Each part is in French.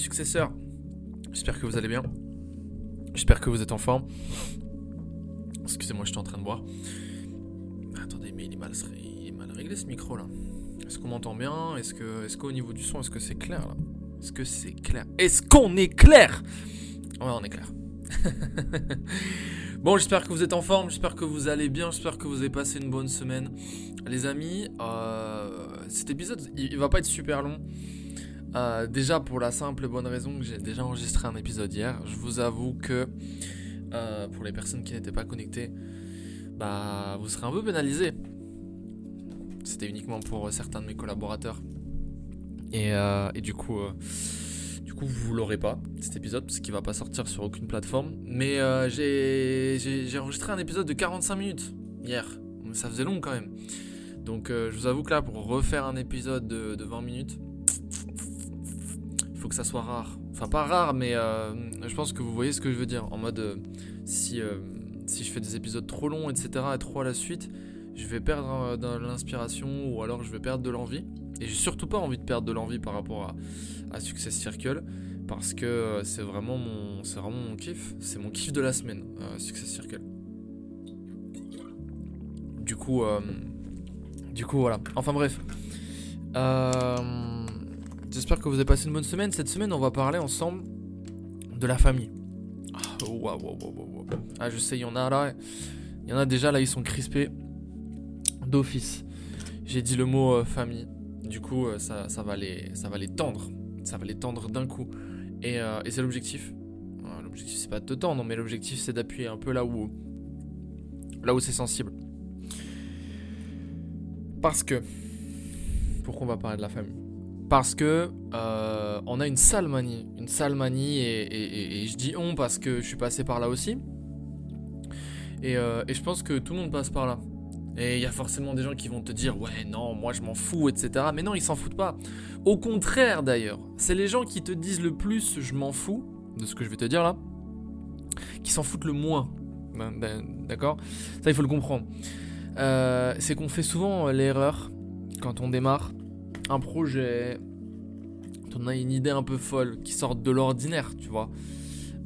Successeurs, j'espère que vous allez bien. J'espère que vous êtes en forme. Excusez-moi, je suis en train de boire. Attendez, mais il est mal, réglé ce micro là. Est-ce qu'on m'entend bien? Est-ce que, est-ce qu'au niveau du son, est-ce que c'est clair là? Est-ce que c'est clair? Est-ce qu'on est clair? Ouais, on est clair. bon, j'espère que vous êtes en forme, j'espère que vous allez bien, j'espère que vous avez passé une bonne semaine. Les amis, euh, cet épisode, il va pas être super long. Euh, déjà pour la simple bonne raison que j'ai déjà enregistré un épisode hier. Je vous avoue que euh, pour les personnes qui n'étaient pas connectées, bah vous serez un peu pénalisés. C'était uniquement pour certains de mes collaborateurs. Et, euh, du coup, euh, du coup vous l'aurez pas cet épisode parce qu'il va pas sortir sur aucune plateforme. Mais euh, j'ai enregistré un épisode de 45 minutes hier. Ça faisait long quand même. Donc euh, je vous avoue que là pour refaire un épisode de, de 20 minutes, faut que ça soit rare. Enfin, pas rare, mais euh, je pense que vous voyez ce que je veux dire. En mode, euh, si, euh, si je fais des épisodes trop longs, etc., et trop à la suite, je vais perdre l'inspiration ou alors je vais perdre de l'envie. Et j'ai surtout pas envie de perdre de l'envie par rapport à, à Success Circle. Parce que c'est vraiment, mon, c'est vraiment mon kiff. C'est mon kiff de la semaine, Success Circle. Du coup, du coup, voilà. Enfin bref. Euh, J'espère que vous avez passé une bonne semaine. Cette semaine, on va parler ensemble de la famille. Ah, oh. Ah, je sais, il y en a là. Il y en a déjà là, ils sont crispés d'office. J'ai dit le mot euh, famille. Du coup, euh, ça, va les, ça va les tendre. Ça va les tendre d'un coup. Et, euh, c'est l'objectif. L'objectif, c'est pas de te tendre, mais l'objectif, c'est d'appuyer un peu là où, là où c'est sensible. Parce que. Pourquoi on va parler de la famille? Parce que euh, on a une sale manie, une sale manie, et, je dis on parce que je suis passé par là aussi. Et, euh, et je pense que tout le monde passe par là. Et il y a forcément des gens qui vont te dire ouais non moi je m'en fous etc. Mais non ils s'en foutent pas. Au contraire d'ailleurs, c'est les gens qui te disent le plus je m'en fous de ce que je vais te dire là, qui s'en foutent le moins. Ben, ben, D'accord? Ça il faut le comprendre. Euh, c'est qu'on fait souvent l'erreur quand on démarre un projet, on a une idée un peu folle qui sort de l'ordinaire, tu vois.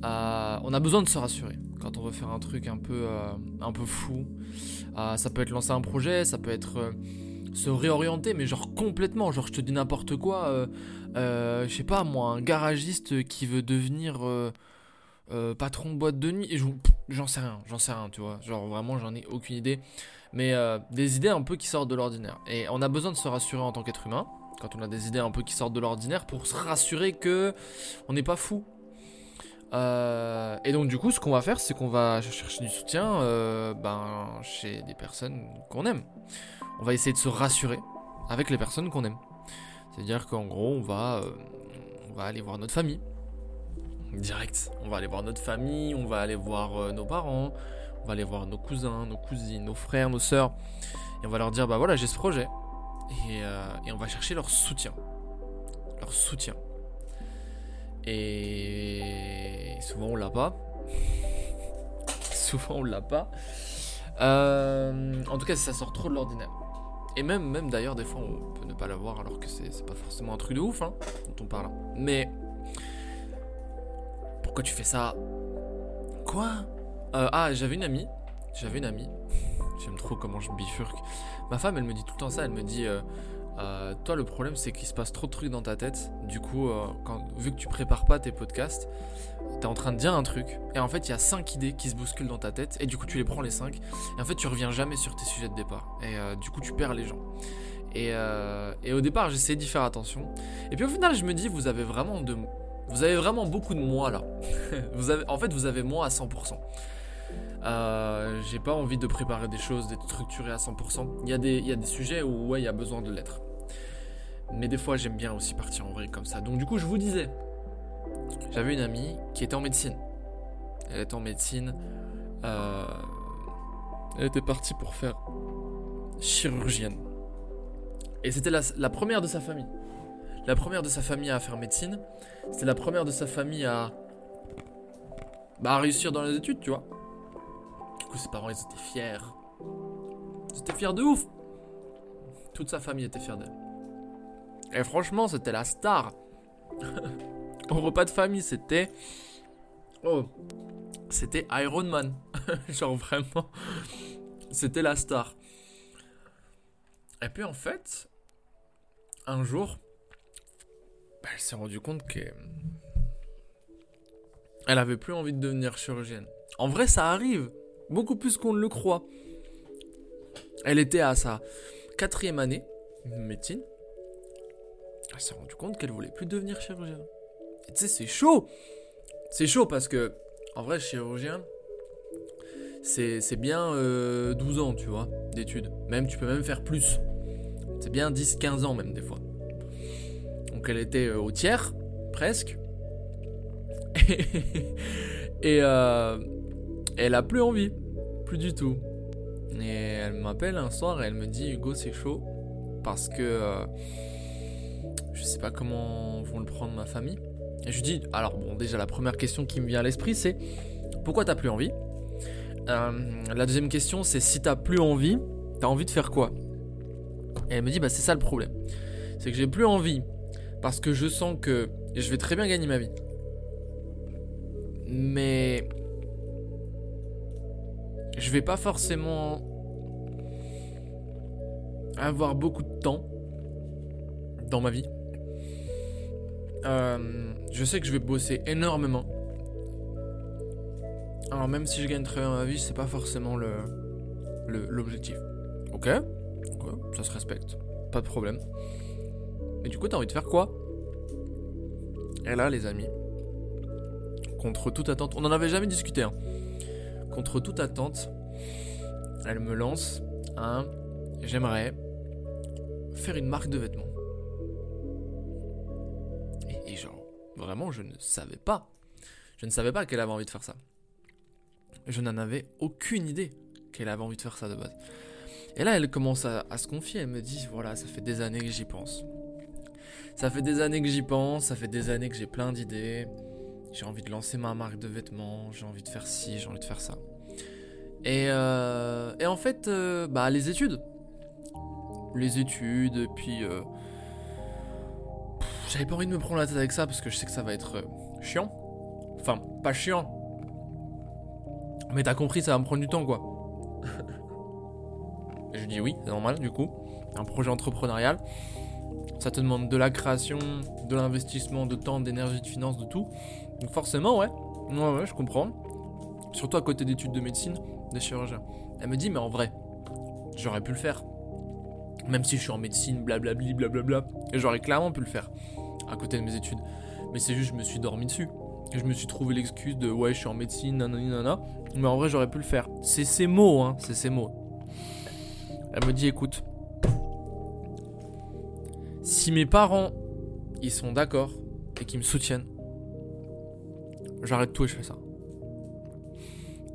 Euh, on a besoin de se rassurer quand on veut faire un truc un peu, euh, un peu fou. Euh, ça peut être lancer un projet, ça peut être se réorienter, mais genre complètement. Genre, je te dis n'importe quoi. je sais pas, moi, un garagiste qui veut devenir patron de boîte de nuit. Et je- J'en sais rien, j'en sais rien, tu vois. Genre, vraiment, j'en ai aucune idée. Mais euh, des idées un peu qui sortent de l'ordinaire. Et on a besoin de se rassurer en tant qu'être humain, quand on a des idées un peu qui sortent de l'ordinaire, pour se rassurer que on n'est pas fou. Euh, et donc du coup, ce qu'on va faire, c'est qu'on va chercher du soutien euh, ben, chez des personnes qu'on aime. On va essayer de se rassurer avec les personnes qu'on aime. C'est-à-dire qu'en gros, on va, on va aller voir notre famille. Direct. On va aller voir notre famille, on va aller voir euh, nos parents, on va aller voir nos cousins, nos cousines, nos frères, nos sœurs. Et on va leur dire, bah voilà, j'ai ce projet. Et, euh, on va chercher leur soutien. Leur soutien. Et souvent on l'a pas. souvent on l'a pas. Euh, en tout cas, ça sort trop de l'ordinaire. Et même, même d'ailleurs, des fois, on peut ne pas l'avoir alors que c'est c'est pas forcément un truc de ouf, hein, dont on parle. Mais pourquoi tu fais ça Quoi? Euh, Ah, j'avais une amie. J'avais une amie. J'aime trop comment je bifurque. Ma femme, elle me dit tout le temps ça. Elle me dit euh, euh, Toi, le problème, c'est qu'il se passe trop de trucs dans ta tête. Du coup, quand, vu que tu prépares pas tes podcasts, t'es en train de dire un truc. Et en fait, il y a cinq idées qui se bousculent dans ta tête. Et du coup, tu les prends les cinq. Et en fait, tu reviens jamais sur tes sujets de départ. Et du coup, tu perds les gens. Et, euh, et au départ, j'essayais d'y faire attention. Et puis au final, je me dis Vous avez vraiment de. Vous avez vraiment beaucoup de moi là. vous avez, en fait, vous avez moi à 100%. Euh, j'ai pas envie de préparer des choses, d'être structuré à 100%. Il y, a des, y a des sujets où ouais, il y a besoin de l'être. Mais des fois, j'aime bien aussi partir en vrai comme ça. Donc du coup, je vous disais, j'avais une amie qui était en médecine. Elle était en médecine. euh, elle était partie pour faire chirurgienne. Et c'était la première de sa famille. La première de sa famille à faire médecine. C'était la première de sa famille à, bah, à réussir dans les études, tu vois. Du coup, ses parents, ils étaient fiers. Ils étaient fiers de ouf. Toute sa famille était fière d'elle. Et franchement, c'était la star. Au repas de famille, c'était. Oh. C'était Iron Man. Genre vraiment. C'était la star. Et puis en fait, un jour, bah, elle s'est rendue compte que. Elle avait plus envie de devenir chirurgienne. En vrai, ça arrive. Beaucoup plus qu'on ne le croit. Elle était à sa quatrième année de médecine. Elle s'est rendue compte qu'elle voulait plus devenir chirurgienne. Et tu sais, c'est chaud. C'est chaud parce que, en vrai, chirurgien, c'est bien euh, 12 ans, tu vois, d'études. Même, tu peux même faire plus. C'est bien 10-15 ans, même, des fois. Elle était euh, au tiers, presque. Et euh, elle a plus envie. Plus du tout. Et elle m'appelle un soir et elle me dit Hugo, c'est chaud. Parce que euh, je sais pas comment vont le prendre ma famille. Et je lui dis Alors, bon, déjà, la première question qui me vient à l'esprit, c'est Pourquoi t'as plus envie? La deuxième question, c'est Si t'as plus envie, t'as envie de faire quoi? Et elle me dit Bah, c'est ça le problème. C'est que j'ai plus envie parce que je sens que je vais très bien gagner ma vie. Mais je vais pas forcément avoir beaucoup de temps dans ma vie. Euh, je sais que je vais bosser énormément. Alors même si je gagne très bien ma vie, c'est pas forcément le l'objectif. Ok, ça se respecte, pas de problème. Mais du coup, t'as envie de faire quoi? Et là, les amis, contre toute attente, on n'en avait jamais discuté. Hein. Contre toute attente, elle me lance un j'aimerais faire une marque de vêtements. Et, et genre, vraiment, je ne savais pas. Je ne savais pas qu'elle avait envie de faire ça. Je n'en avais aucune idée qu'elle avait envie de faire ça de base. Et là, elle commence à se confier. Elle me dit voilà, ça fait des années que j'y pense. Ça fait des années que j'y pense. Ça fait des années que j'ai plein d'idées. J'ai envie de lancer ma marque de vêtements. J'ai envie de faire ci, j'ai envie de faire ça. Et, euh, et en fait, euh, bah, les études. Les études, et puis. euh, J'avais pas envie de me prendre la tête avec ça parce que je sais que ça va être euh, chiant. Enfin, pas chiant. Mais t'as compris, ça va me prendre du temps, quoi. Je dis oui, c'est normal, du coup. Un projet entrepreneurial. Ça te demande de la création, de l'investissement, de temps, d'énergie, de finances, de tout. Donc forcément, ouais. Ouais, ouais, je comprends. Surtout à côté d'études de médecine, des chirurgiens. Elle me dit, mais en vrai, j'aurais pu le faire. Même si je suis en médecine, blablabli, blablabla. Et j'aurais clairement pu le faire. À côté de mes études. Mais c'est juste, je me suis dormi dessus. Et je me suis trouvé l'excuse de, ouais, je suis en médecine, nanani, nanana. Mais en vrai, j'aurais pu le faire. C'est ces mots, hein. C'est ces mots. Elle me dit, écoute. Si mes parents, ils sont d'accord et qu'ils me soutiennent, j'arrête tout et je fais ça.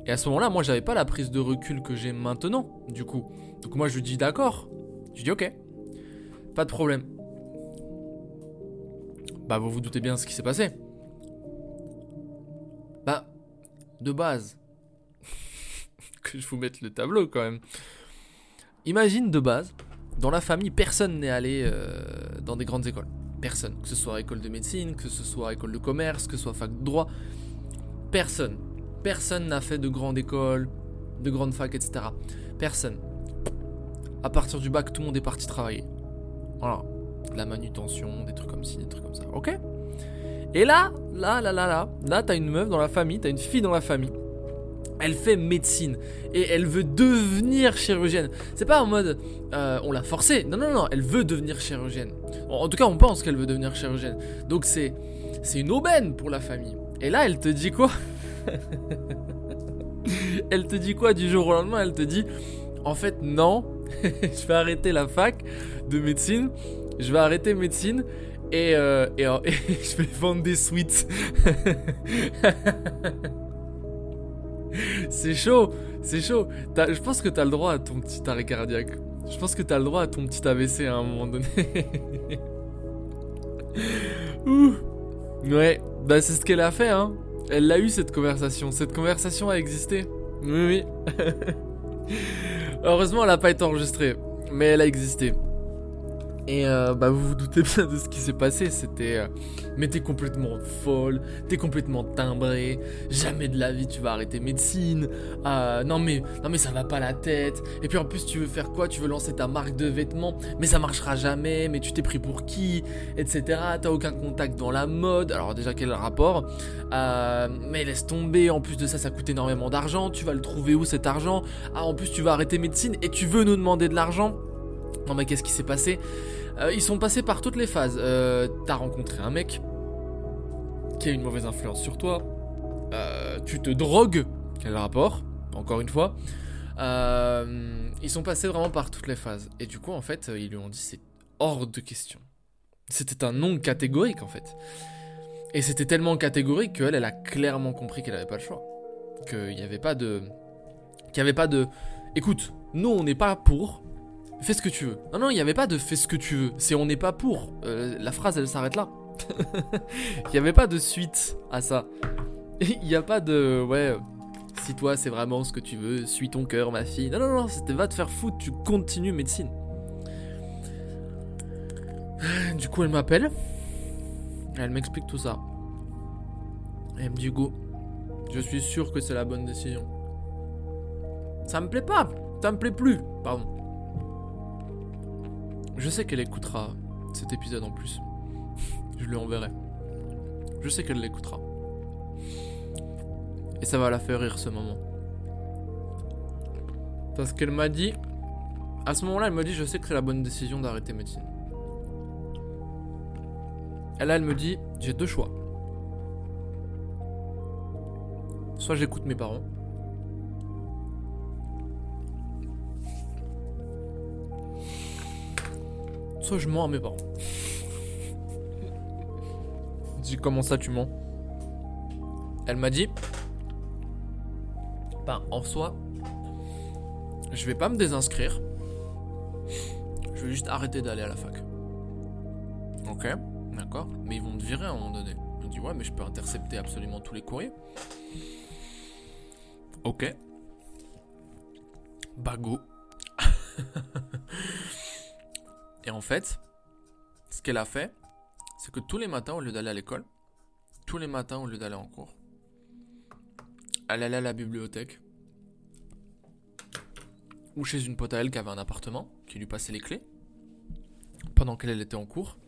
Et à ce moment-là, moi, j'avais pas la prise de recul que j'ai maintenant, du coup. Donc moi, je lui dis d'accord. Je dis ok. Pas de problème. Bah, vous vous doutez bien ce qui s'est passé. Bah, de base. que je vous mette le tableau quand même. Imagine de base, dans la famille, personne n'est allé euh, dans des grandes écoles. Personne. Que ce soit école de médecine, que ce soit école de commerce, que ce soit fac de droit. Personne. Personne n'a fait de grande école, de grande fac, etc. Personne. À partir du bac, tout le monde est parti travailler. Voilà. La manutention, des trucs comme ci, des trucs comme ça. Ok? Et là, là, là, là, là, là, t'as une meuf dans la famille, t'as une fille dans la famille. Elle fait médecine et elle veut devenir chirurgienne. C'est pas en mode euh, on l'a forcée. Non, non, non, elle veut devenir chirurgienne. En, tout cas, on pense qu'elle veut devenir chirurgienne. Donc c'est une aubaine pour la famille. Et là, elle te dit quoi? Elle te dit quoi du jour au lendemain? Elle te dit en fait non, je vais arrêter la fac de médecine, je vais arrêter médecine Et, euh, et, et je vais vendre des sweets. C'est chaud, c'est chaud. Je pense que t'as le droit à ton petit arrêt cardiaque. Je pense que t'as le droit à ton petit AVC à un moment donné. Ouh. Ouais, bah c'est ce qu'elle a fait, hein. Elle l'a eu cette conversation. Cette conversation a existé. Oui, oui. Heureusement, elle a pas été enregistrée, mais elle a existé. Et euh, bah vous vous doutez bien de ce qui s'est passé, c'était euh, mais t'es complètement folle, t'es complètement timbrée, jamais de la vie tu vas arrêter médecine. Euh, non mais non mais ça va pas la tête. Et puis en plus tu veux faire quoi? Tu veux lancer ta marque de vêtements, mais ça marchera jamais. Mais tu t'es pris pour qui? Etc. T'as aucun contact dans la mode. Alors déjà quel rapport? Mais laisse tomber. En plus de ça, ça coûte énormément d'argent. Tu vas le trouver où cet argent? Ah en plus tu vas arrêter médecine et tu veux nous demander de l'argent? Non mais qu'est-ce qui s'est passé? Euh, Ils sont passés par toutes les phases. Euh, T'as rencontré un mec qui a une mauvaise influence sur toi. Euh, tu te drogues. Quel rapport? Encore une fois. Ils sont passés vraiment par toutes les phases. Et du coup, en fait, ils lui ont dit c'est hors de question. C'était un non catégorique, en fait. Et c'était tellement catégorique qu'elle, elle a clairement compris qu'elle avait pas le choix. Qu'il n'y avait pas de... Qu'il n'y avait pas de... Écoute, nous, on n'est pas pour fais ce que tu veux. Non, non, il n'y avait pas de fais ce que tu veux. C'est on n'est pas pour. Euh, la phrase, elle s'arrête là. Il n'y avait pas de suite à ça. Il n'y a pas de ouais. Si toi c'est vraiment ce que tu veux, suis ton cœur, ma fille. Non, non, non, c'était va te faire foutre, tu continues médecine. Du coup, elle m'appelle. Elle m'explique tout ça. Elle me dit Go, je suis sûr que c'est la bonne décision. Ça me plaît pas, ça me plaît plus, pardon. Je sais qu'elle écoutera cet épisode en plus. Je lui enverrai. Je sais qu'elle l'écoutera. Et ça va la faire rire ce moment. Parce qu'elle m'a dit. À ce moment-là, elle me dit Je sais que c'est la bonne décision d'arrêter médecine. Et là, elle me dit J'ai deux choix. Soit j'écoute mes parents. Je mens à mes parents. Dis comment ça tu mens. Elle m'a dit Ben en soi Je vais pas me désinscrire. Je vais juste arrêter d'aller à la fac. Ok D'accord. Mais ils vont me virer à un moment donné. Je me dis ouais mais je peux intercepter absolument tous les courriers. Ok. Bago Et en fait, ce qu'elle a fait, c'est que tous les matins, au lieu d'aller à l'école, tous les matins, au lieu d'aller en cours, elle allait à la bibliothèque, ou chez une pote à elle qui avait un appartement, qui lui passait les clés, pendant qu'elle était en cours.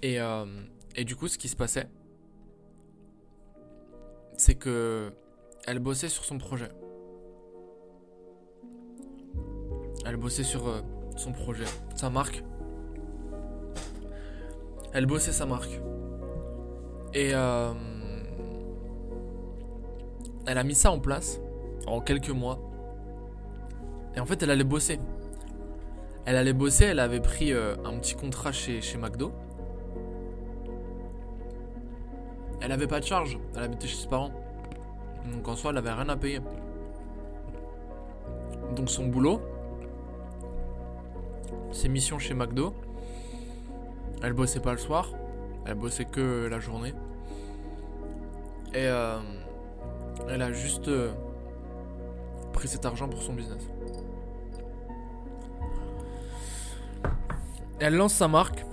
Et, euh, et du coup, ce qui se passait, c'est que elle bossait sur son projet. Elle bossait sur euh, son projet, sa marque. Elle bossait sa marque. Et euh, elle a mis ça en place en quelques mois. Et en fait, elle allait bosser. Elle allait bosser, elle avait pris euh, un petit contrat chez, chez McDo. Elle avait pas de charge, elle habitait chez ses parents. Donc en soi, elle avait rien à payer. Donc son boulot, ses missions chez McDo, elle bossait pas le soir, elle bossait que la journée. Et euh, elle a juste euh, pris cet argent pour son business. Elle lance sa marque.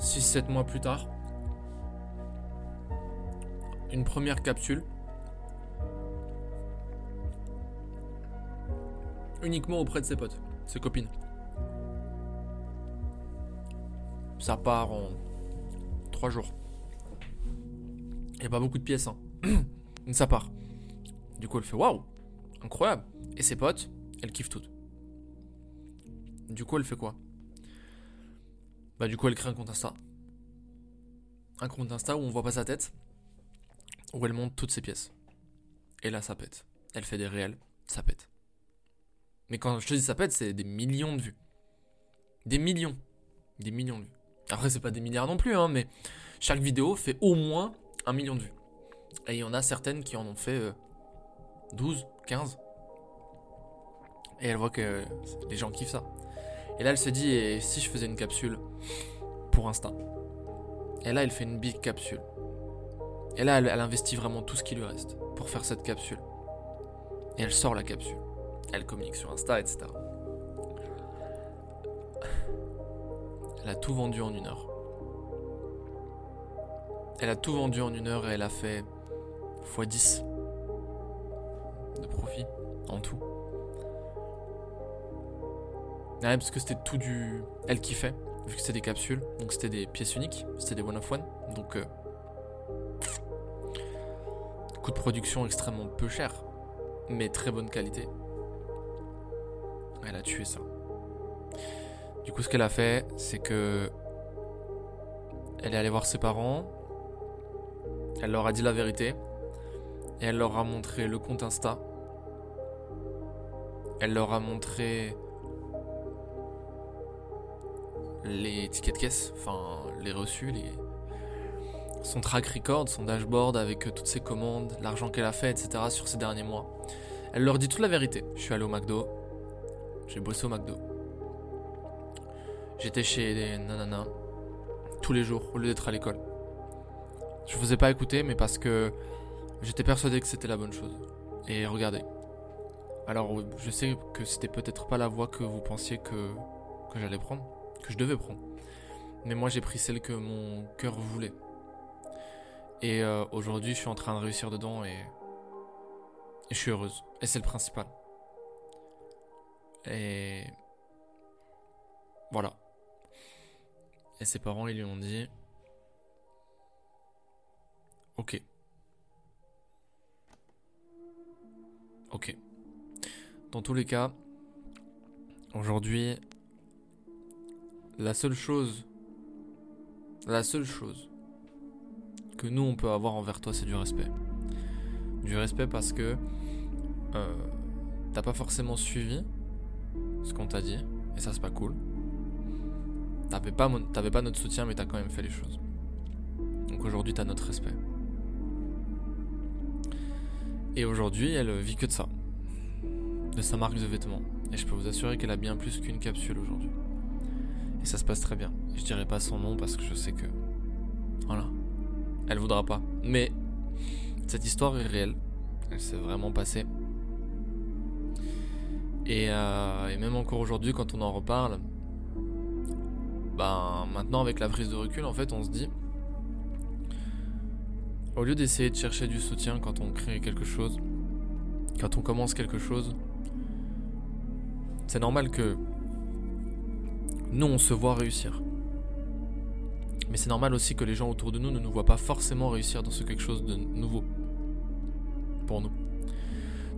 6-7 mois plus tard. Une première capsule. Uniquement auprès de ses potes, ses copines. Ça part en 3 jours. Il n'y a pas beaucoup de pièces, hein. Ça part. Du coup, elle fait waouh, incroyable. Et ses potes, elle kiffe toutes. Du coup, elle fait quoi? Bah, du coup, elle crée un compte Insta. Un compte Insta où on voit pas sa tête. Où elle monte toutes ses pièces. Et là, ça pète. Elle fait des réels, ça pète. Mais quand je te dis ça pète, c'est des millions de vues. Des millions. Des millions de vues. Après, c'est pas des milliards non plus, hein, mais chaque vidéo fait au moins un million de vues. Et il y en a certaines qui en ont fait euh, 12, 15. Et elle voit que les gens kiffent ça. Et là, elle se dit, et si je faisais une capsule pour Insta? Et là, elle fait une big capsule. Et là, elle investit vraiment tout ce qui lui reste pour faire cette capsule. Et elle sort la capsule. Elle communique sur Insta, etc. Elle a tout vendu en une heure. Elle a tout vendu en une heure et elle a fait x10 de profit en tout. Ouais, parce que c'était tout du. Elle kiffait, vu que c'était des capsules, donc c'était des pièces uniques, c'était des one of one. Donc. euh, Coût de production extrêmement peu cher, mais très bonne qualité. Elle a tué ça. Du coup, ce qu'elle a fait, c'est que. Elle est allée voir ses parents. Elle leur a dit la vérité. Et elle leur a montré le compte Insta. Elle leur a montré les tickets de caisse, enfin les reçus, son track record, son dashboard avec euh, toutes ses commandes, l'argent qu'elle a fait, etc. sur ces derniers mois. Elle leur dit toute la vérité. Je suis allé au McDo, j'ai bossé au McDo. J'étais chez des nananas tous les jours au lieu d'être à l'école. Je vous ai pas écouté, mais parce que j'étais persuadé que c'était la bonne chose. Et regardez. Alors, je sais que c'était peut-être pas la voie que vous pensiez que, que j'allais prendre, que je devais prendre. Mais moi, j'ai pris celle que mon cœur voulait. Et euh, aujourd'hui, je suis en train de réussir dedans et, et je suis heureuse. Et c'est le principal. Et voilà. Et ses parents, ils lui ont dit Ok. Ok. Dans tous les cas, aujourd'hui, la seule chose, la seule chose que nous on peut avoir envers toi, c'est du respect. Du respect parce que euh, t'as pas forcément suivi ce qu'on t'a dit, et ça c'est pas cool. T'avais pas, mon- pas notre soutien, mais t'as quand même fait les choses. Donc aujourd'hui, t'as notre respect. Et aujourd'hui, elle vit que de ça. De sa marque de vêtements. Et je peux vous assurer qu'elle a bien plus qu'une capsule aujourd'hui. Et ça se passe très bien. Je dirai pas son nom parce que je sais que. Voilà. Elle voudra pas. Mais cette histoire est réelle. Elle s'est vraiment passée. Et, euh, et même encore aujourd'hui, quand on en reparle, ben maintenant avec la prise de recul, en fait, on se dit, au lieu d'essayer de chercher du soutien quand on crée quelque chose, quand on commence quelque chose, c'est normal que nous on se voit réussir. Mais c'est normal aussi que les gens autour de nous ne nous voient pas forcément réussir dans ce quelque chose de nouveau pour nous.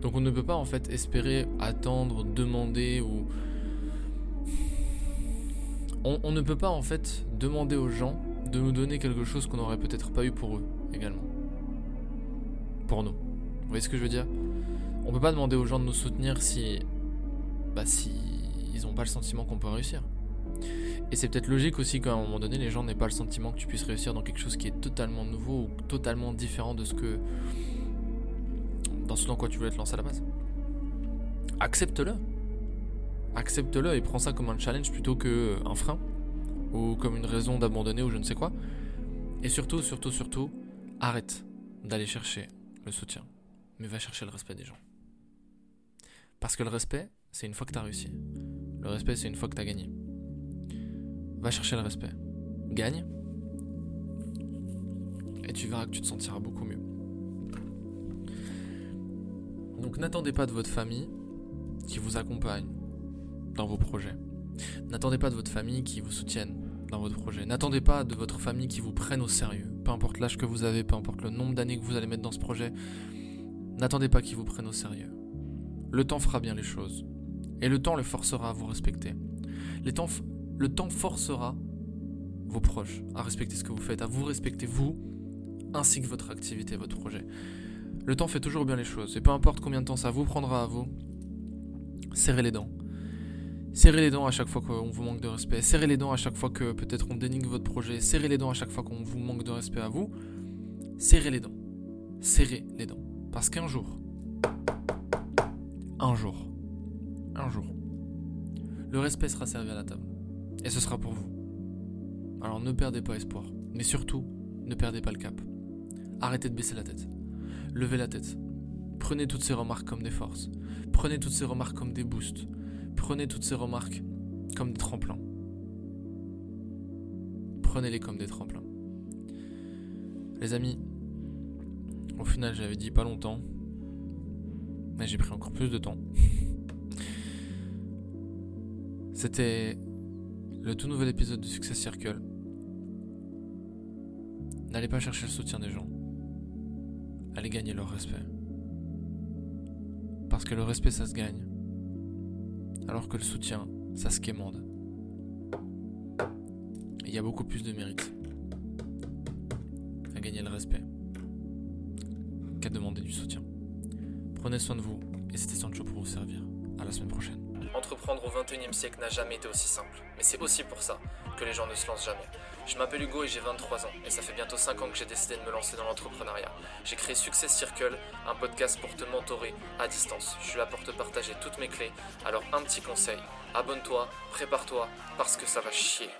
Donc on ne peut pas en fait espérer, attendre, demander ou on, ne peut pas en fait demander aux gens de nous donner quelque chose qu'on n'aurait peut-être pas eu pour eux également. Pour nous. Vous voyez ce que je veux dire? On peut pas demander aux gens de nous soutenir si. Bah si. Ils ont pas le sentiment qu'on peut réussir. Et c'est peut-être logique aussi qu'à un moment donné, les gens n'aient pas le sentiment que tu puisses réussir dans quelque chose qui est totalement nouveau ou totalement différent de ce que. Dans ce dans quoi tu voulais te lancer à la base. Accepte-le. Accepte-le et prends ça comme un challenge plutôt que un frein ou comme une raison d'abandonner ou je ne sais quoi. Et surtout, surtout, surtout, arrête d'aller chercher le soutien, mais va chercher le respect des gens. Parce que le respect, c'est une fois que tu as réussi. Le respect, c'est une fois que tu as gagné. Va chercher le respect. Gagne. Et tu verras que tu te sentiras beaucoup mieux. Donc n'attendez pas de votre famille qui vous accompagne dans vos projets. N'attendez pas de votre famille qui vous soutienne dans votre projet. N'attendez pas de votre famille qui vous prenne au sérieux. Peu importe l'âge que vous avez, peu importe le nombre d'années que vous allez mettre dans ce projet, n'attendez pas qu'ils vous prennent au sérieux. Le temps fera bien les choses. Et le temps le forcera à vous respecter. Le temps forcera vos proches à respecter ce que vous faites, à vous respecter vous, ainsi que votre activité, votre projet. Le temps fait toujours bien les choses. Et peu importe combien de temps ça vous prendra à vous, serrez les dents. Serrez les dents à chaque fois qu'on vous manque de respect. Serrez les dents à chaque fois que peut-être on dénigre votre projet. Serrez les dents à chaque fois qu'on vous manque de respect à vous. Serrez les dents. Serrez les dents. Parce qu'un jour, un jour, un jour, le respect sera servi à la table. Et ce sera pour vous. Alors ne perdez pas espoir. Mais surtout, ne perdez pas le cap. Arrêtez de baisser la tête. Levez la tête. Prenez toutes ces remarques comme des forces. Prenez toutes ces remarques comme des boosts. Prenez toutes ces remarques comme des tremplins. Prenez-les comme des tremplins. Les amis, au final j'avais dit pas longtemps, mais j'ai pris encore plus de temps. C'était le tout nouvel épisode de Success Circle. N'allez pas chercher le soutien des gens. Allez gagner leur respect. Parce que le respect, ça se gagne. Alors que le soutien, ça se quémande. Il y a beaucoup plus de mérite à gagner le respect qu'à demander du soutien. Prenez soin de vous et c'était Sancho pour vous servir. À la semaine prochaine. Entreprendre au 21 e siècle n'a jamais été aussi simple, mais c'est aussi pour ça que les gens ne se lancent jamais. Je m'appelle Hugo et j'ai 23 ans, et ça fait bientôt 5 ans que j'ai décidé de me lancer dans l'entrepreneuriat. J'ai créé Success Circle, un podcast pour te mentorer à distance. Je suis là pour te partager toutes mes clés, alors un petit conseil, abonne-toi, prépare-toi, parce que ça va chier.